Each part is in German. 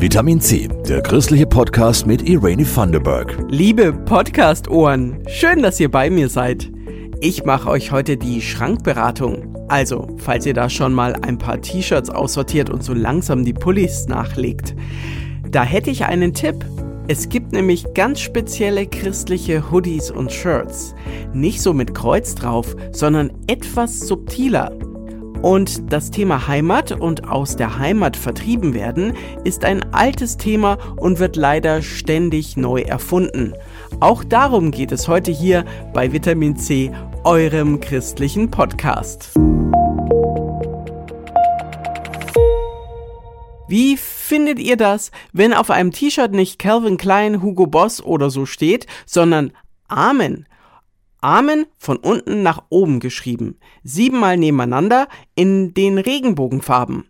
Vitamin C, der christliche Podcast mit Irene Thunderberg. Liebe Podcast-Ohren, schön, dass ihr bei mir seid. Ich mache euch heute die Schrankberatung. Also, falls ihr da schon mal ein paar T-Shirts aussortiert und so langsam die Pullis nachlegt. Da hätte ich einen Tipp. Es gibt nämlich ganz spezielle christliche Hoodies und Shirts. Nicht so mit Kreuz drauf, sondern etwas subtiler. Und das Thema Heimat und aus der Heimat vertrieben werden ist ein altes Thema und wird leider ständig neu erfunden. Auch darum geht es heute hier bei Vitamin C, eurem christlichen Podcast. Wie findet ihr das, wenn auf einem T-Shirt nicht Calvin Klein, Hugo Boss oder so steht, sondern Amen? Amen von unten nach oben geschrieben, siebenmal nebeneinander in den Regenbogenfarben.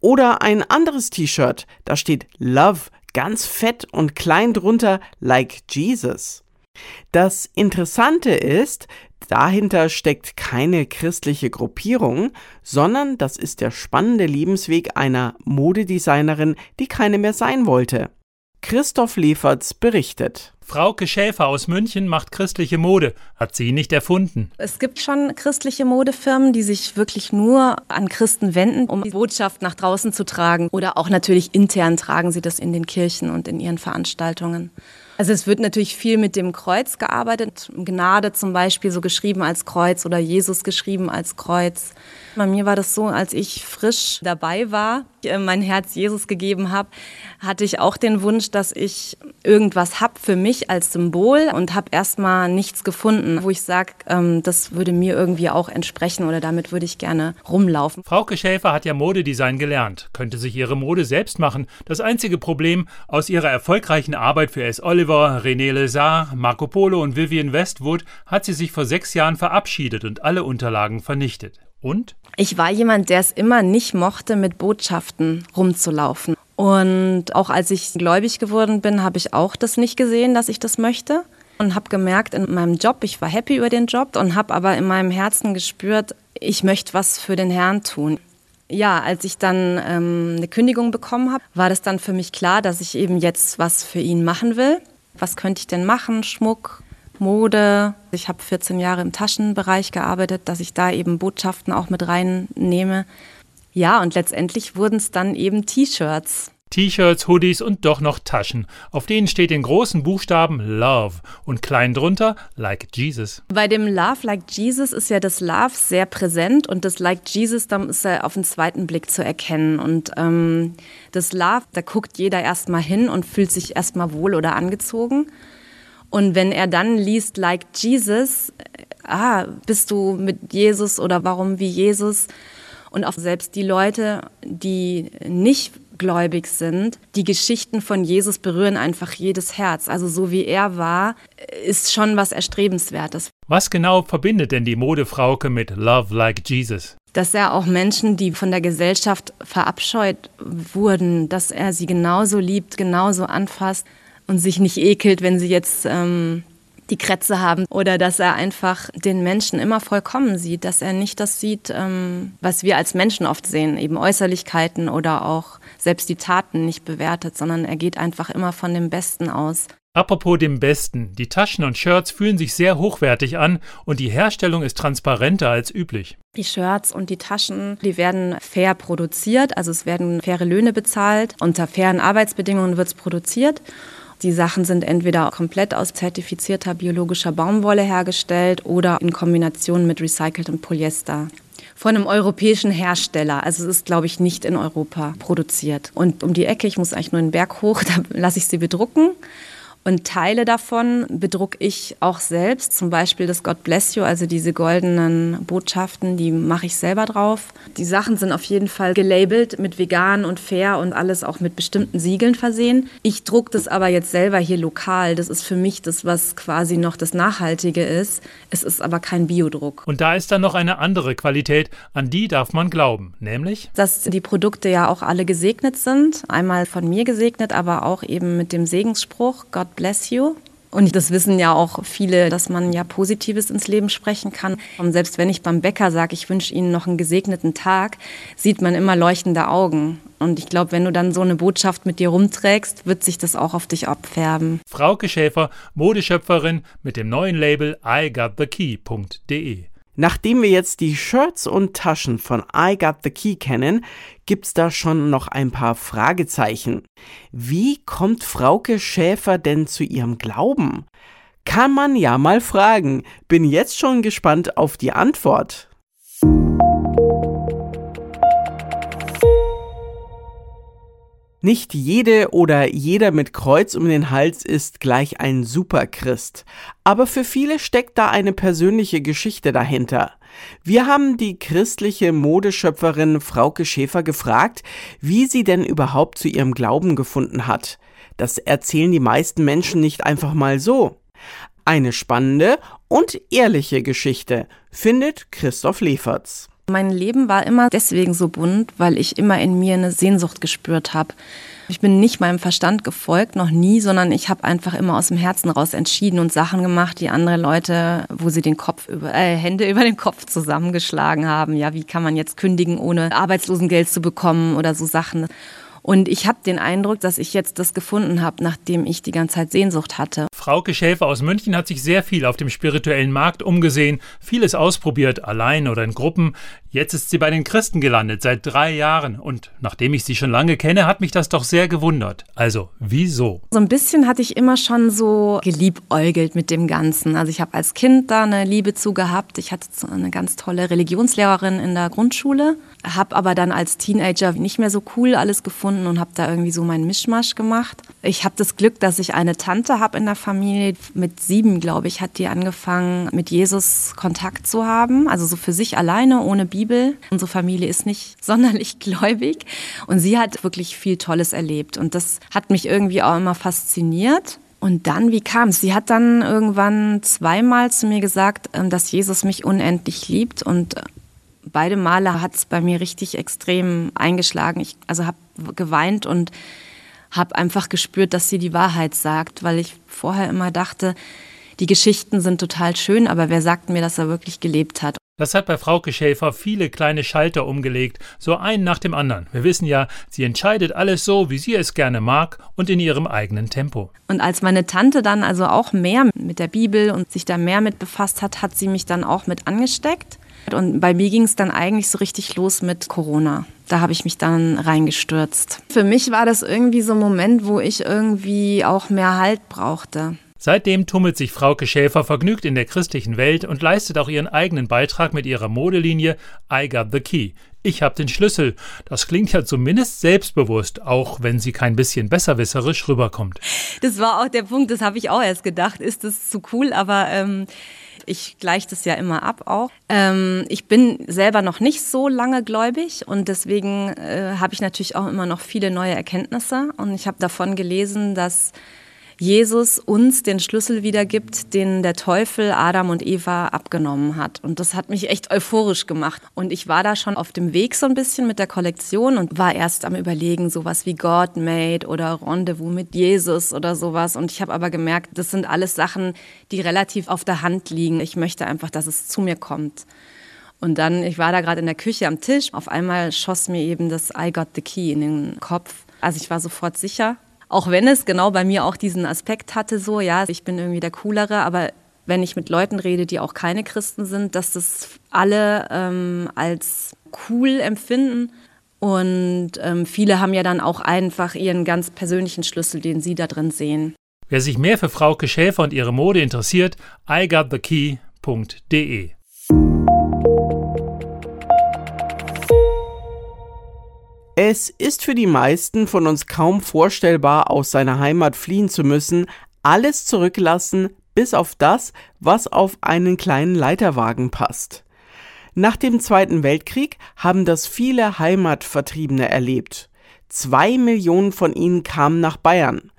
Oder ein anderes T-Shirt, da steht Love ganz fett und klein drunter like Jesus. Das Interessante ist, dahinter steckt keine christliche Gruppierung, sondern das ist der spannende Lebensweg einer Modedesignerin, die keine mehr sein wollte. Christoph Leferts berichtet. Frauke Schäfer aus München macht christliche Mode, hat sie nicht erfunden. Es gibt schon christliche Modefirmen, die sich wirklich nur an Christen wenden, um die Botschaft nach draußen zu tragen. Oder auch natürlich intern tragen sie das in den Kirchen und in ihren Veranstaltungen. Also es wird natürlich viel mit dem Kreuz gearbeitet. Gnade zum Beispiel so geschrieben als Kreuz oder Jesus geschrieben als Kreuz. Bei mir war das so, als ich frisch dabei war, mein Herz Jesus gegeben habe, hatte ich auch den Wunsch, dass ich irgendwas hab für mich als Symbol und habe erstmal nichts gefunden, wo ich sage, ähm, das würde mir irgendwie auch entsprechen oder damit würde ich gerne rumlaufen. Frauke Schäfer hat ja Modedesign gelernt, könnte sich ihre Mode selbst machen. Das einzige Problem aus ihrer erfolgreichen Arbeit für S. Oliver, René Lézard, Marco Polo und Vivian Westwood hat sie sich vor sechs Jahren verabschiedet und alle Unterlagen vernichtet. Und? Ich war jemand, der es immer nicht mochte, mit Botschaften rumzulaufen. Und auch als ich gläubig geworden bin, habe ich auch das nicht gesehen, dass ich das möchte. Und habe gemerkt in meinem Job, ich war happy über den Job und habe aber in meinem Herzen gespürt, ich möchte was für den Herrn tun. Ja, als ich dann ähm, eine Kündigung bekommen habe, war das dann für mich klar, dass ich eben jetzt was für ihn machen will. Was könnte ich denn machen? Schmuck, Mode. Ich habe 14 Jahre im Taschenbereich gearbeitet, dass ich da eben Botschaften auch mit reinnehme. Ja, und letztendlich wurden es dann eben T-Shirts. T-Shirts, Hoodies und doch noch Taschen. Auf denen steht in großen Buchstaben Love und klein drunter Like Jesus. Bei dem Love Like Jesus ist ja das Love sehr präsent und das Like Jesus, dann ist er auf den zweiten Blick zu erkennen. Und ähm, das Love, da guckt jeder erstmal hin und fühlt sich erstmal wohl oder angezogen. Und wenn er dann liest, like Jesus, äh, ah, bist du mit Jesus oder warum wie Jesus? Und auch selbst die Leute, die nicht gläubig sind, die Geschichten von Jesus berühren einfach jedes Herz. Also so wie er war, ist schon was Erstrebenswertes. Was genau verbindet denn die Modefrauke mit Love Like Jesus? Dass er auch Menschen, die von der Gesellschaft verabscheut wurden, dass er sie genauso liebt, genauso anfasst und sich nicht ekelt, wenn sie jetzt ähm, die Krätze haben oder dass er einfach den Menschen immer vollkommen sieht, dass er nicht das sieht, ähm, was wir als Menschen oft sehen, eben Äußerlichkeiten oder auch selbst die Taten nicht bewertet, sondern er geht einfach immer von dem Besten aus. Apropos dem Besten, die Taschen und Shirts fühlen sich sehr hochwertig an und die Herstellung ist transparenter als üblich. Die Shirts und die Taschen, die werden fair produziert, also es werden faire Löhne bezahlt, unter fairen Arbeitsbedingungen wird es produziert. Die Sachen sind entweder komplett aus zertifizierter biologischer Baumwolle hergestellt oder in Kombination mit recyceltem Polyester von einem europäischen Hersteller. Also es ist, glaube ich, nicht in Europa produziert. Und um die Ecke, ich muss eigentlich nur einen Berg hoch, da lasse ich sie bedrucken. Und Teile davon bedrucke ich auch selbst, zum Beispiel das God Bless You, also diese goldenen Botschaften, die mache ich selber drauf. Die Sachen sind auf jeden Fall gelabelt mit vegan und fair und alles auch mit bestimmten Siegeln versehen. Ich drucke das aber jetzt selber hier lokal. Das ist für mich das, was quasi noch das Nachhaltige ist. Es ist aber kein Biodruck. Und da ist dann noch eine andere Qualität, an die darf man glauben, nämlich? Dass die Produkte ja auch alle gesegnet sind. Einmal von mir gesegnet, aber auch eben mit dem Segensspruch, Gott bless you. Und das wissen ja auch viele, dass man ja Positives ins Leben sprechen kann. Und selbst wenn ich beim Bäcker sage, ich wünsche Ihnen noch einen gesegneten Tag, sieht man immer leuchtende Augen. Und ich glaube, wenn du dann so eine Botschaft mit dir rumträgst, wird sich das auch auf dich abfärben. Frauke Schäfer, Modeschöpferin mit dem neuen Label igotthekey.de. Nachdem wir jetzt die Shirts und Taschen von I Got the Key kennen, gibt's da schon noch ein paar Fragezeichen. Wie kommt Frauke Schäfer denn zu ihrem Glauben? Kann man ja mal fragen. Bin jetzt schon gespannt auf die Antwort. Nicht jede oder jeder mit Kreuz um den Hals ist gleich ein Superchrist, aber für viele steckt da eine persönliche Geschichte dahinter. Wir haben die christliche Modeschöpferin Frauke Schäfer gefragt, wie sie denn überhaupt zu ihrem Glauben gefunden hat. Das erzählen die meisten Menschen nicht einfach mal so. Eine spannende und ehrliche Geschichte, findet Christoph Leferz. Mein Leben war immer deswegen so bunt, weil ich immer in mir eine Sehnsucht gespürt habe. Ich bin nicht meinem Verstand gefolgt, noch nie, sondern ich habe einfach immer aus dem Herzen raus entschieden und Sachen gemacht, die andere Leute, wo sie den Kopf über, äh, Hände über den Kopf zusammengeschlagen haben. Ja, wie kann man jetzt kündigen, ohne Arbeitslosengeld zu bekommen oder so Sachen. Und ich habe den Eindruck, dass ich jetzt das gefunden habe, nachdem ich die ganze Zeit Sehnsucht hatte. Frauke Schäfer aus München hat sich sehr viel auf dem spirituellen Markt umgesehen, vieles ausprobiert, allein oder in Gruppen. Jetzt ist sie bei den Christen gelandet, seit drei Jahren. Und nachdem ich sie schon lange kenne, hat mich das doch sehr gewundert. Also, wieso? So ein bisschen hatte ich immer schon so geliebäugelt mit dem Ganzen. Also ich habe als Kind da eine Liebe zu gehabt. Ich hatte eine ganz tolle Religionslehrerin in der Grundschule, habe aber dann als Teenager nicht mehr so cool alles gefunden und habe da irgendwie so meinen Mischmasch gemacht. Ich habe das Glück, dass ich eine Tante habe in der Familie. Mit sieben, glaube ich, hat die angefangen, mit Jesus Kontakt zu haben. Also so für sich alleine, ohne Bibel Bibel. Unsere Familie ist nicht sonderlich gläubig und sie hat wirklich viel Tolles erlebt und das hat mich irgendwie auch immer fasziniert. Und dann, wie kam es? Sie hat dann irgendwann zweimal zu mir gesagt, ähm, dass Jesus mich unendlich liebt und äh, beide Male hat es bei mir richtig extrem eingeschlagen. Ich also habe geweint und habe einfach gespürt, dass sie die Wahrheit sagt, weil ich vorher immer dachte, die Geschichten sind total schön, aber wer sagt mir, dass er wirklich gelebt hat? Das hat bei Frauke Schäfer viele kleine Schalter umgelegt, so einen nach dem anderen. Wir wissen ja, sie entscheidet alles so, wie sie es gerne mag und in ihrem eigenen Tempo. Und als meine Tante dann also auch mehr mit der Bibel und sich da mehr mit befasst hat, hat sie mich dann auch mit angesteckt. Und bei mir ging es dann eigentlich so richtig los mit Corona. Da habe ich mich dann reingestürzt. Für mich war das irgendwie so ein Moment, wo ich irgendwie auch mehr Halt brauchte. Seitdem tummelt sich Frauke Schäfer vergnügt in der christlichen Welt und leistet auch ihren eigenen Beitrag mit ihrer Modelinie I Got the Key. Ich hab den Schlüssel. Das klingt ja zumindest selbstbewusst, auch wenn sie kein bisschen besserwisserisch rüberkommt. Das war auch der Punkt, das habe ich auch erst gedacht. Ist das zu cool? Aber ähm, ich gleiche das ja immer ab auch. Ähm, ich bin selber noch nicht so lange gläubig und deswegen äh, habe ich natürlich auch immer noch viele neue Erkenntnisse. Und ich habe davon gelesen, dass Jesus uns den Schlüssel wiedergibt, den der Teufel Adam und Eva abgenommen hat. Und das hat mich echt euphorisch gemacht. Und ich war da schon auf dem Weg so ein bisschen mit der Kollektion und war erst am Überlegen, sowas wie God Made oder Rendezvous mit Jesus oder sowas. Und ich habe aber gemerkt, das sind alles Sachen, die relativ auf der Hand liegen. Ich möchte einfach, dass es zu mir kommt. Und dann, ich war da gerade in der Küche am Tisch. Auf einmal schoss mir eben das I got the key in den Kopf. Also ich war sofort sicher auch wenn es genau bei mir auch diesen Aspekt hatte, so, ja, ich bin irgendwie der Coolere, aber wenn ich mit Leuten rede, die auch keine Christen sind, dass das alle ähm, als cool empfinden. Und ähm, viele haben ja dann auch einfach ihren ganz persönlichen Schlüssel, den sie da drin sehen. Wer sich mehr für Frauke Schäfer und ihre Mode interessiert, igotthekey.de. Es ist für die meisten von uns kaum vorstellbar, aus seiner Heimat fliehen zu müssen, alles zurücklassen, bis auf das, was auf einen kleinen Leiterwagen passt. Nach dem Zweiten Weltkrieg haben das viele Heimatvertriebene erlebt. Zwei Millionen von ihnen kamen nach Bayern.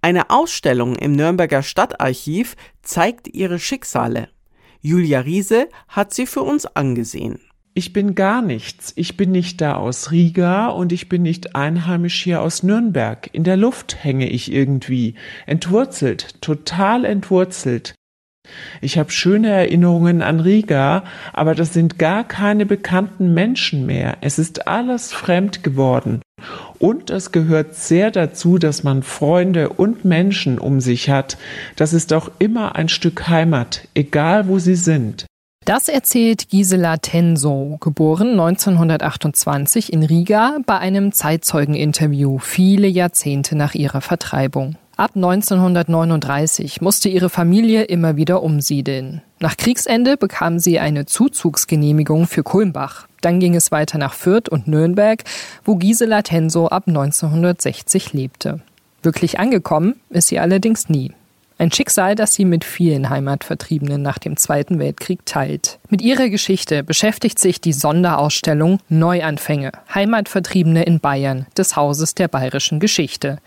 Eine Ausstellung im Nürnberger Stadtarchiv zeigt ihre Schicksale. Julia Riese hat sie für uns angesehen. Ich bin gar nichts. Ich bin nicht da aus Riga und ich bin nicht einheimisch hier aus Nürnberg. In der Luft hänge ich irgendwie. Entwurzelt, total entwurzelt. Ich habe schöne Erinnerungen an Riga, aber das sind gar keine bekannten Menschen mehr. Es ist alles fremd geworden. Und es gehört sehr dazu, dass man Freunde und Menschen um sich hat. Das ist auch immer ein Stück Heimat, egal wo sie sind. Das erzählt Gisela Tenso, geboren 1928 in Riga bei einem Zeitzeugeninterview viele Jahrzehnte nach ihrer Vertreibung. Ab 1939 musste ihre Familie immer wieder umsiedeln. Nach Kriegsende bekam sie eine Zuzugsgenehmigung für Kulmbach. Dann ging es weiter nach Fürth und Nürnberg, wo Gisela Tenso ab 1960 lebte. Wirklich angekommen ist sie allerdings nie. Ein Schicksal, das sie mit vielen Heimatvertriebenen nach dem Zweiten Weltkrieg teilt. Mit ihrer Geschichte beschäftigt sich die Sonderausstellung Neuanfänge, Heimatvertriebene in Bayern des Hauses der bayerischen Geschichte.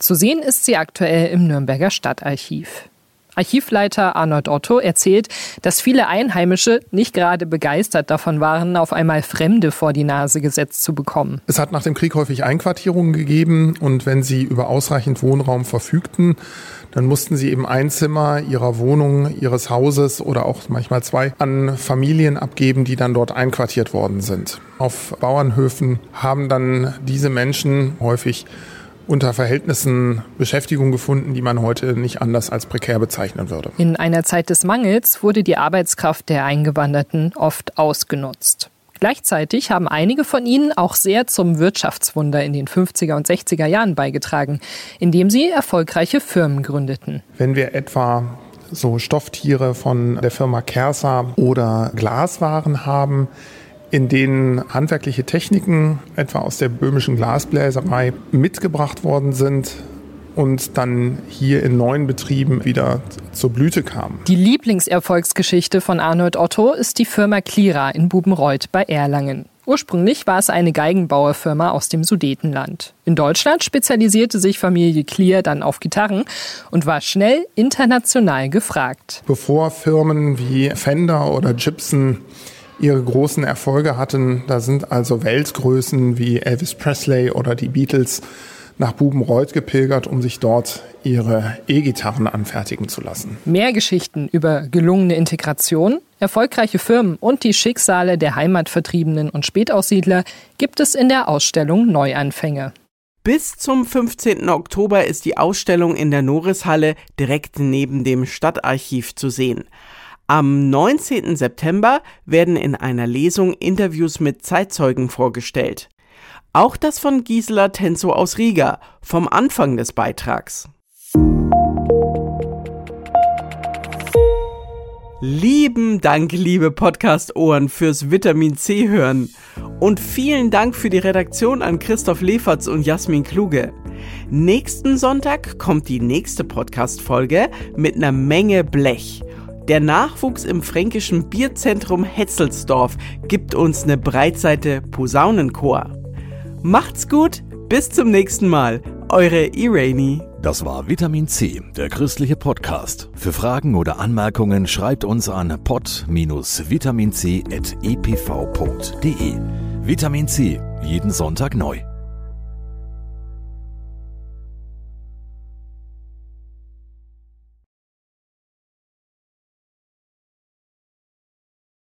Zu sehen ist sie aktuell im Nürnberger Stadtarchiv. Archivleiter Arnold Otto erzählt, dass viele Einheimische nicht gerade begeistert davon waren, auf einmal Fremde vor die Nase gesetzt zu bekommen. Es hat nach dem Krieg häufig Einquartierungen gegeben und wenn sie über ausreichend Wohnraum verfügten, dann mussten sie eben ein Zimmer ihrer Wohnung, ihres Hauses oder auch manchmal zwei an Familien abgeben, die dann dort einquartiert worden sind. Auf Bauernhöfen haben dann diese Menschen häufig unter Verhältnissen Beschäftigung gefunden, die man heute nicht anders als prekär bezeichnen würde. In einer Zeit des Mangels wurde die Arbeitskraft der Eingewanderten oft ausgenutzt. Gleichzeitig haben einige von ihnen auch sehr zum Wirtschaftswunder in den 50er und 60er Jahren beigetragen, indem sie erfolgreiche Firmen gründeten. Wenn wir etwa so Stofftiere von der Firma Kersa oder Glaswaren haben, in denen handwerkliche Techniken etwa aus der böhmischen Glasbläserei mitgebracht worden sind und dann hier in neuen Betrieben wieder zur Blüte kamen. Die Lieblingserfolgsgeschichte von Arnold Otto ist die Firma Klira in Bubenreuth bei Erlangen. Ursprünglich war es eine Geigenbauerfirma aus dem Sudetenland. In Deutschland spezialisierte sich Familie Klier dann auf Gitarren und war schnell international gefragt. Bevor Firmen wie Fender oder Gibson ihre großen Erfolge hatten. Da sind also Weltgrößen wie Elvis Presley oder die Beatles nach Bubenreuth gepilgert, um sich dort ihre E-Gitarren anfertigen zu lassen. Mehr Geschichten über gelungene Integration, erfolgreiche Firmen und die Schicksale der Heimatvertriebenen und Spätaussiedler gibt es in der Ausstellung Neuanfänge. Bis zum 15. Oktober ist die Ausstellung in der Norishalle direkt neben dem Stadtarchiv zu sehen. Am 19. September werden in einer Lesung Interviews mit Zeitzeugen vorgestellt. Auch das von Gisela Tenzo aus Riga vom Anfang des Beitrags. Lieben Dank, liebe Podcast-Ohren, fürs Vitamin C hören. Und vielen Dank für die Redaktion an Christoph Leferz und Jasmin Kluge. Nächsten Sonntag kommt die nächste Podcast-Folge mit einer Menge Blech. Der Nachwuchs im fränkischen Bierzentrum Hetzelsdorf gibt uns eine Breitseite Posaunenchor. Macht's gut, bis zum nächsten Mal. Eure Irene. Das war Vitamin C, der christliche Podcast. Für Fragen oder Anmerkungen schreibt uns an pod-vitaminc.epv.de. Vitamin C, jeden Sonntag neu.